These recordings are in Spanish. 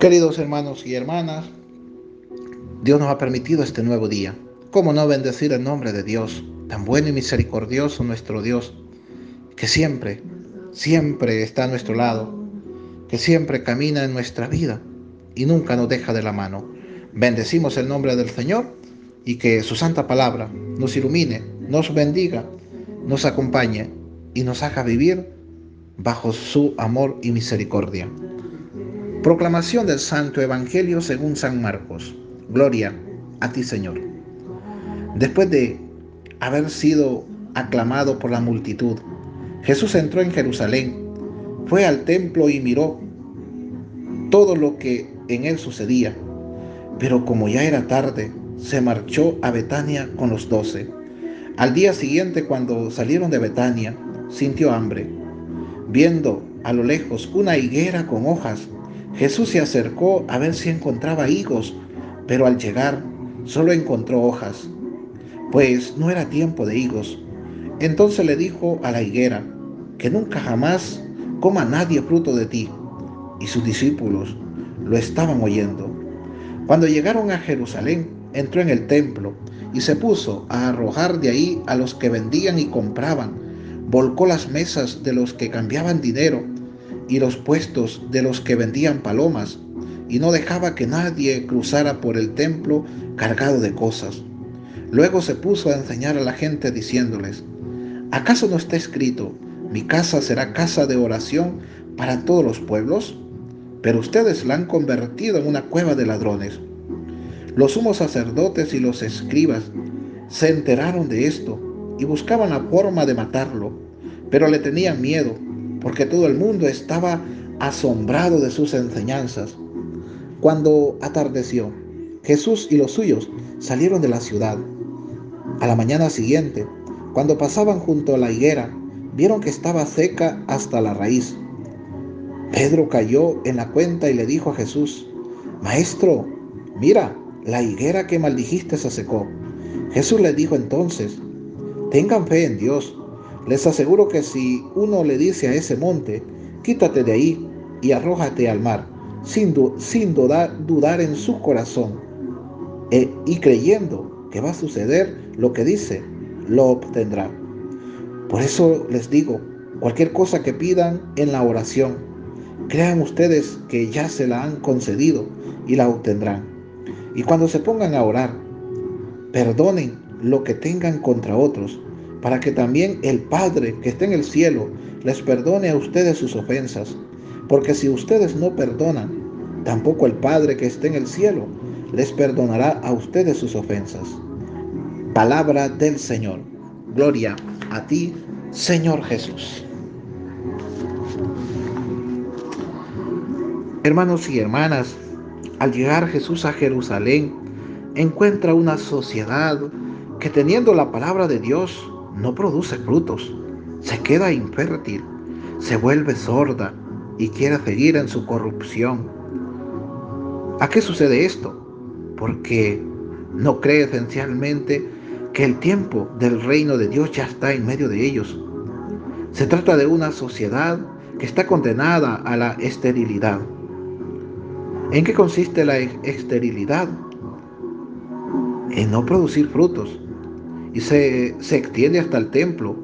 Queridos hermanos y hermanas, Dios nos ha permitido este nuevo día. ¿Cómo no bendecir el nombre de Dios, tan bueno y misericordioso nuestro Dios, que siempre, siempre está a nuestro lado, que siempre camina en nuestra vida y nunca nos deja de la mano? Bendecimos el nombre del Señor y que su santa palabra nos ilumine, nos bendiga, nos acompañe y nos haga vivir bajo su amor y misericordia. Proclamación del Santo Evangelio según San Marcos. Gloria a ti, Señor. Después de haber sido aclamado por la multitud, Jesús entró en Jerusalén, fue al templo y miró todo lo que en él sucedía. Pero como ya era tarde, se marchó a Betania con los doce. Al día siguiente, cuando salieron de Betania, sintió hambre. Viendo a lo lejos una higuera con hojas, Jesús se acercó a ver si encontraba higos, pero al llegar solo encontró hojas, pues no era tiempo de higos. Entonces le dijo a la higuera, que nunca jamás coma nadie fruto de ti. Y sus discípulos lo estaban oyendo. Cuando llegaron a Jerusalén, entró en el templo y se puso a arrojar de ahí a los que vendían y compraban. Volcó las mesas de los que cambiaban dinero y los puestos de los que vendían palomas, y no dejaba que nadie cruzara por el templo cargado de cosas. Luego se puso a enseñar a la gente diciéndoles, ¿acaso no está escrito, mi casa será casa de oración para todos los pueblos? Pero ustedes la han convertido en una cueva de ladrones. Los sumos sacerdotes y los escribas se enteraron de esto y buscaban la forma de matarlo, pero le tenían miedo porque todo el mundo estaba asombrado de sus enseñanzas. Cuando atardeció, Jesús y los suyos salieron de la ciudad. A la mañana siguiente, cuando pasaban junto a la higuera, vieron que estaba seca hasta la raíz. Pedro cayó en la cuenta y le dijo a Jesús, Maestro, mira, la higuera que maldijiste se secó. Jesús le dijo entonces, tengan fe en Dios les aseguro que si uno le dice a ese monte, quítate de ahí y arrójate al mar, sin, sin dudar, dudar, en su corazón, e, y creyendo que va a suceder lo que dice, lo obtendrá. Por eso les digo, cualquier cosa que pidan en la oración, crean ustedes que ya se la han concedido y la obtendrán. Y cuando se pongan a orar, perdonen lo que tengan contra otros para que también el Padre que está en el cielo les perdone a ustedes sus ofensas. Porque si ustedes no perdonan, tampoco el Padre que está en el cielo les perdonará a ustedes sus ofensas. Palabra del Señor. Gloria a ti, Señor Jesús. Hermanos y hermanas, al llegar Jesús a Jerusalén, encuentra una sociedad que teniendo la palabra de Dios no produce frutos, se queda infértil, se vuelve sorda y quiere seguir en su corrupción. ¿A qué sucede esto? Porque no cree esencialmente que el tiempo del reino de Dios ya está en medio de ellos. Se trata de una sociedad que está condenada a la esterilidad. ¿En qué consiste la esterilidad? En no producir frutos y se, extiende hasta el templo,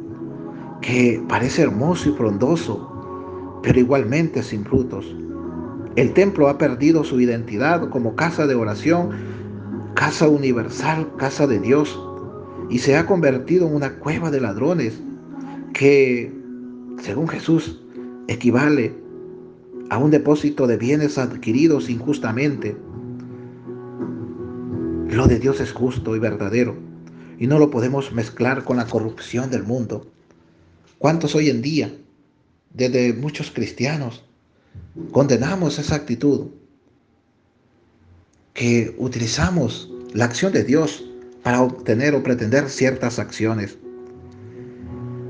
que parece hermoso y frondoso, pero igualmente sin frutos. El templo ha perdido su identidad como casa de oración, casa universal, casa de Dios, y se ha convertido en una cueva de ladrones que, según Jesús, equivale a un depósito de bienes adquiridos injustamente. Lo de Dios es justo y verdadero y no lo podemos mezclar con la corrupción del mundo. ¿Cuántos hoy en día, desde muchos cristianos, condenamos esa actitud? Que utilizamos la acción de Dios para obtener o pretender ciertas acciones.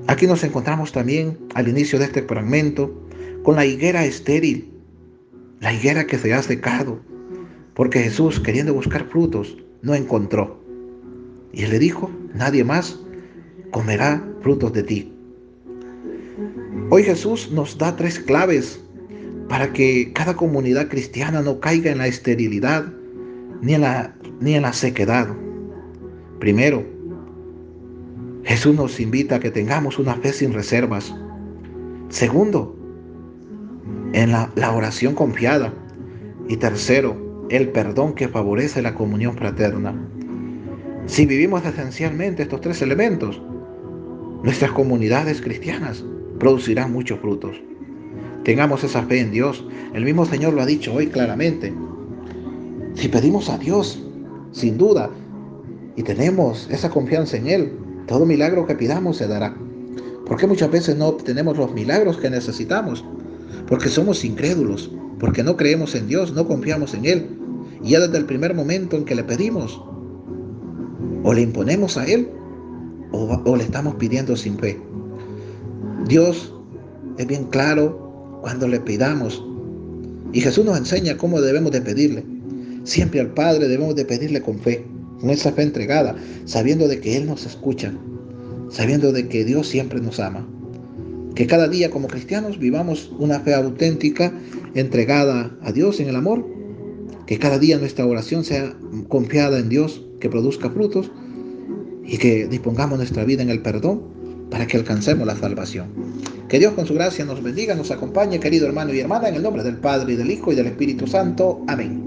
Aquí nos encontramos también al inicio de este fragmento con la higuera estéril, la higuera que se ha secado, porque Jesús, queriendo buscar frutos, no encontró. Y le dijo, nadie más comerá frutos de ti. Hoy Jesús nos da tres claves para que cada comunidad cristiana no caiga en la esterilidad ni en la, ni en la sequedad. Primero, Jesús nos invita a que tengamos una fe sin reservas. Segundo, en la, la oración confiada. Y tercero, el perdón que favorece la comunión fraterna. Si vivimos esencialmente estos tres elementos, nuestras comunidades cristianas producirán muchos frutos. Tengamos esa fe en Dios. El mismo Señor lo ha dicho hoy claramente. Si pedimos a Dios, sin duda, y tenemos esa confianza en Él, todo milagro que pidamos se dará. Porque muchas veces no obtenemos los milagros que necesitamos? Porque somos incrédulos, porque no creemos en Dios, no confiamos en Él. Y ya desde el primer momento en que le pedimos, o le imponemos a Él, o, le estamos pidiendo sin fe. Dios es bien claro cuando le pidamos. Y Jesús nos enseña cómo debemos de pedirle. Siempre al Padre debemos de pedirle con fe, con esa fe entregada, sabiendo de que Él nos escucha, sabiendo de que Dios siempre nos ama. Que cada día como cristianos vivamos una fe auténtica, entregada a Dios en el amor. Que cada día nuestra oración sea confiada en Dios, que produzca frutos y que dispongamos nuestra vida en el perdón para que alcancemos la salvación. Que Dios con su gracia nos bendiga, nos acompañe, querido hermano y hermana, en el nombre del Padre, y del Hijo, y del Espíritu Santo. Amén.